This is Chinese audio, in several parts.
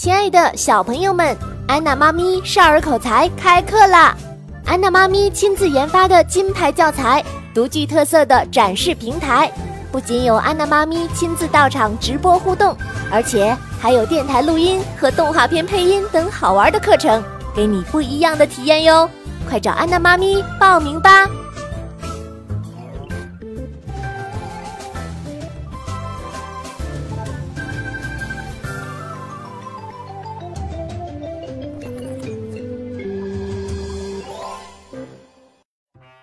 亲爱的小朋友们，安娜妈咪少儿口才开课啦！安娜妈咪亲自研发的金牌教材，独具特色的展示平台，不仅有安娜妈咪亲自到场直播互动，而且还有电台录音和动画片配音等好玩的课程，给你不一样的体验哟！快找安娜妈咪报名吧！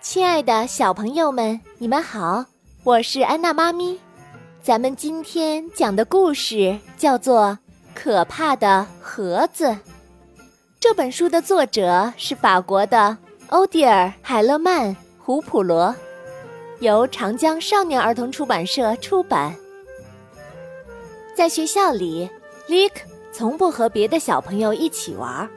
亲爱的小朋友们，你们好，我是安娜妈咪。咱们今天讲的故事叫做《可怕的盒子》。这本书的作者是法国的欧蒂尔·海勒曼·胡普罗，由长江少年儿童出版社出版。在学校里，Lick 从不和别的小朋友一起玩，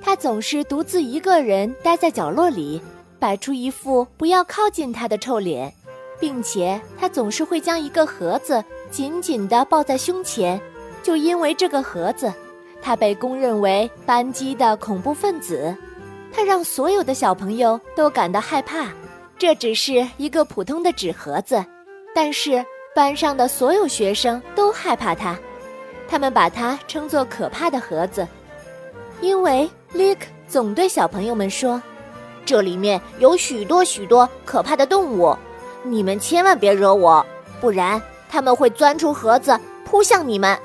他总是独自一个人待在角落里。摆出一副不要靠近他的臭脸，并且他总是会将一个盒子紧紧地抱在胸前。就因为这个盒子，他被公认为班级的恐怖分子。他让所有的小朋友都感到害怕。这只是一个普通的纸盒子，但是班上的所有学生都害怕它。他们把它称作“可怕的盒子”，因为 Lick 总对小朋友们说。这里面有许多许多可怕的动物，你们千万别惹我，不然他们会钻出盒子扑向你们。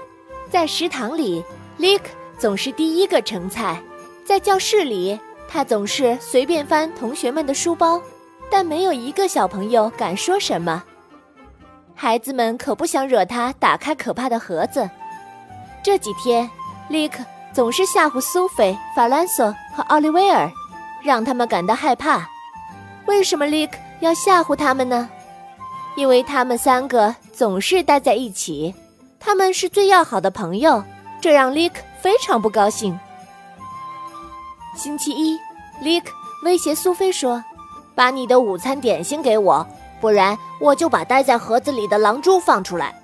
在食堂里，Lick 总是第一个盛菜；在教室里，他总是随便翻同学们的书包，但没有一个小朋友敢说什么。孩子们可不想惹他打开可怕的盒子。这几天，Lick 总是吓唬苏菲、法兰索和奥利维尔。让他们感到害怕。为什么 Lick 要吓唬他们呢？因为他们三个总是待在一起，他们是最要好的朋友，这让 Lick 非常不高兴。星期一，Lick 威胁苏菲说：“把你的午餐点心给我，不然我就把待在盒子里的狼蛛放出来。”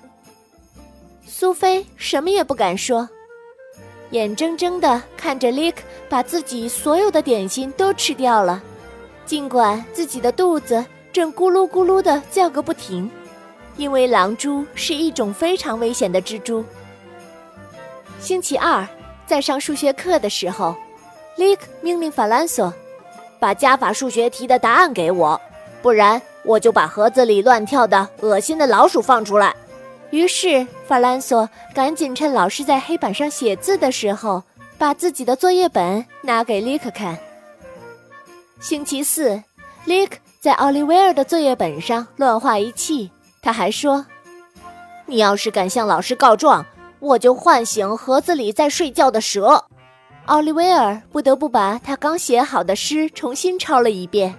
苏菲什么也不敢说。眼睁睁地看着 Lick 把自己所有的点心都吃掉了，尽管自己的肚子正咕噜咕噜地叫个不停，因为狼蛛是一种非常危险的蜘蛛。星期二，在上数学课的时候，Lick 命令法兰索把加法数学题的答案给我，不然我就把盒子里乱跳的恶心的老鼠放出来。于是，法兰索赶紧趁老师在黑板上写字的时候，把自己的作业本拿给利克看。星期四，利克在奥利维尔的作业本上乱画一气，他还说：“你要是敢向老师告状，我就唤醒盒子里在睡觉的蛇。”奥利维尔不得不把他刚写好的诗重新抄了一遍。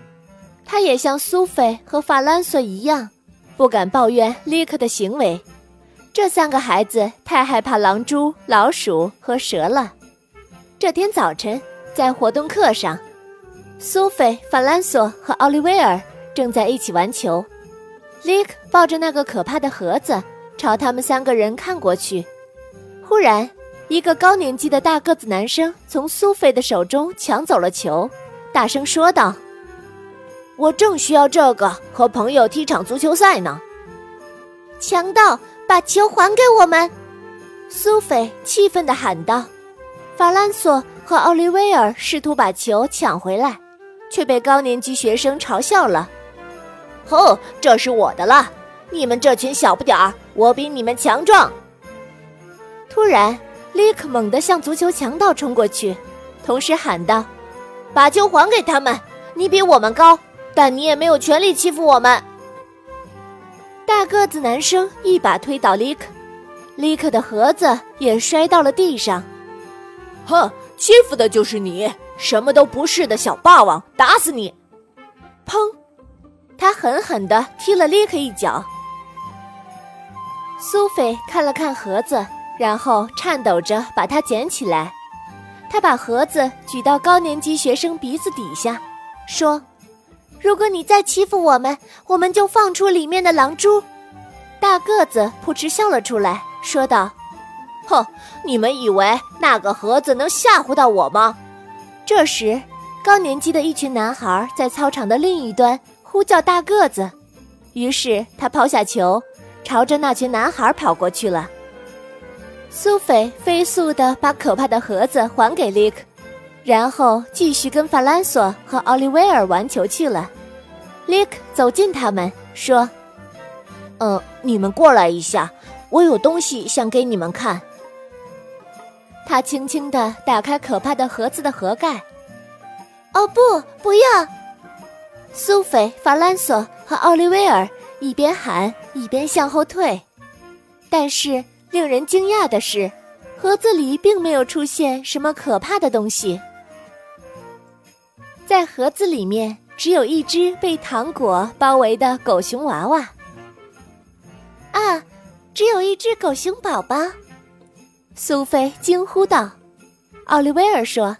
他也像苏菲和法兰索一样，不敢抱怨利克的行为。这三个孩子太害怕狼蛛、老鼠和蛇了。这天早晨，在活动课上，苏菲、法兰索和奥利维尔正在一起玩球。l 克抱着那个可怕的盒子，朝他们三个人看过去。忽然，一个高年级的大个子男生从苏菲的手中抢走了球，大声说道：“我正需要这个和朋友踢场足球赛呢！”强盗！把球还给我们！苏菲气愤地喊道。法兰索和奥利维尔试图把球抢回来，却被高年级学生嘲笑了。吼，这是我的了！你们这群小不点儿，我比你们强壮！突然，利克猛地向足球强盗冲过去，同时喊道：“把球还给他们！你比我们高，但你也没有权利欺负我们。”大个子男生一把推倒利克，利克的盒子也摔到了地上。哼，欺负的就是你，什么都不是的小霸王，打死你！砰！他狠狠地踢了利克一脚。苏菲看了看盒子，然后颤抖着把它捡起来。他把盒子举到高年级学生鼻子底下，说。如果你再欺负我们，我们就放出里面的狼蛛。大个子扑哧笑了出来，说道：“哼，你们以为那个盒子能吓唬到我吗？这时，高年级的一群男孩在操场的另一端呼叫大个子，于是他抛下球，朝着那群男孩跑过去了。苏菲飞速地把可怕的盒子还给利克，然后继续跟法兰索和奥利维尔玩球去了。利克走近他们，说：“嗯，你们过来一下，我有东西想给你们看。”他轻轻地打开可怕的盒子的盒盖。“哦，不，不要！”苏菲、法兰索和奥利维尔一边喊一边向后退，但是。令人惊讶的是，盒子里并没有出现什么可怕的东西。在盒子里面，只有一只被糖果包围的狗熊娃娃。啊，只有一只狗熊宝宝！苏菲惊呼道。奥利维尔说：“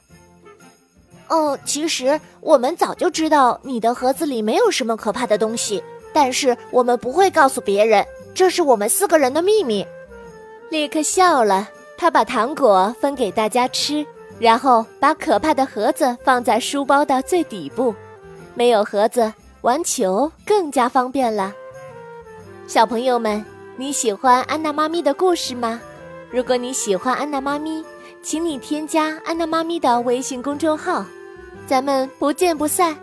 哦，其实我们早就知道你的盒子里没有什么可怕的东西，但是我们不会告诉别人，这是我们四个人的秘密。”立刻笑了，他把糖果分给大家吃，然后把可怕的盒子放在书包的最底部。没有盒子，玩球更加方便了。小朋友们，你喜欢安娜妈咪的故事吗？如果你喜欢安娜妈咪，请你添加安娜妈咪的微信公众号，咱们不见不散。